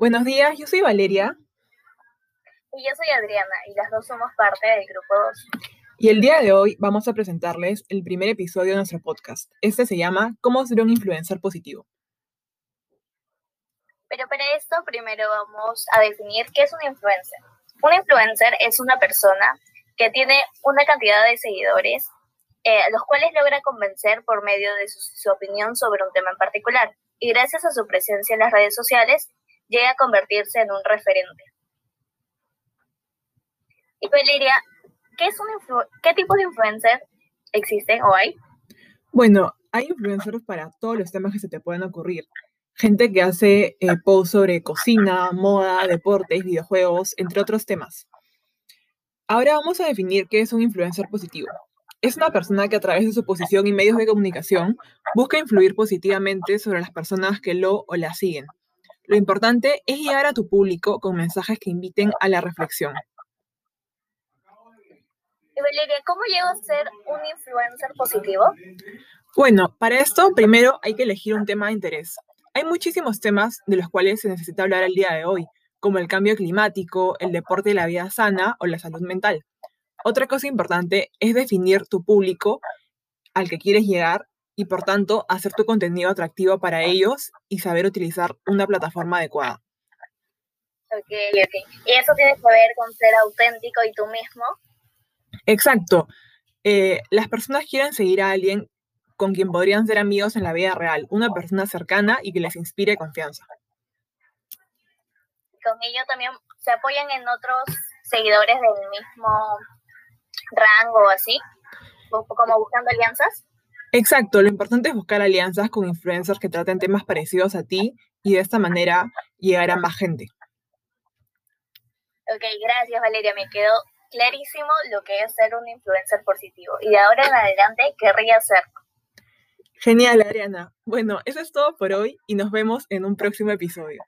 Buenos días, yo soy Valeria. Y yo soy Adriana, y las dos somos parte del grupo 2. Y el día de hoy vamos a presentarles el primer episodio de nuestro podcast. Este se llama ¿Cómo ser un influencer positivo? Pero para esto primero vamos a definir qué es un influencer. Un influencer es una persona que tiene una cantidad de seguidores, eh, los cuales logra convencer por medio de su opinión sobre un tema en particular. Y gracias a su presencia en las redes sociales, llega a convertirse en un referente. Y Valeria, ¿qué, es un ¿qué tipo de influencer existen o hay? Bueno, hay influencers para todos los temas que se te pueden ocurrir. Gente que hace eh, posts sobre cocina, moda, deportes, videojuegos, entre otros temas. Ahora vamos a definir qué es un influencer positivo. Es una persona que a través de su posición y medios de comunicación busca influir positivamente sobre las personas que lo o la siguen. Lo importante es llegar a tu público con mensajes que inviten a la reflexión. Valeria, ¿cómo llego a ser un influencer positivo? Bueno, para esto primero hay que elegir un tema de interés. Hay muchísimos temas de los cuales se necesita hablar el día de hoy, como el cambio climático, el deporte y la vida sana o la salud mental. Otra cosa importante es definir tu público al que quieres llegar y por tanto hacer tu contenido atractivo para ellos y saber utilizar una plataforma adecuada. Ok, ok. ¿Y eso tiene que ver con ser auténtico y tú mismo? Exacto. Eh, las personas quieren seguir a alguien con quien podrían ser amigos en la vida real, una persona cercana y que les inspire confianza. Con ello también se apoyan en otros seguidores del mismo rango, así, como buscando alianzas. Exacto, lo importante es buscar alianzas con influencers que traten temas parecidos a ti y de esta manera llegar a más gente. Ok, gracias Valeria, me quedó clarísimo lo que es ser un influencer positivo y de ahora en adelante querría ser. Genial, Adriana. Bueno, eso es todo por hoy y nos vemos en un próximo episodio.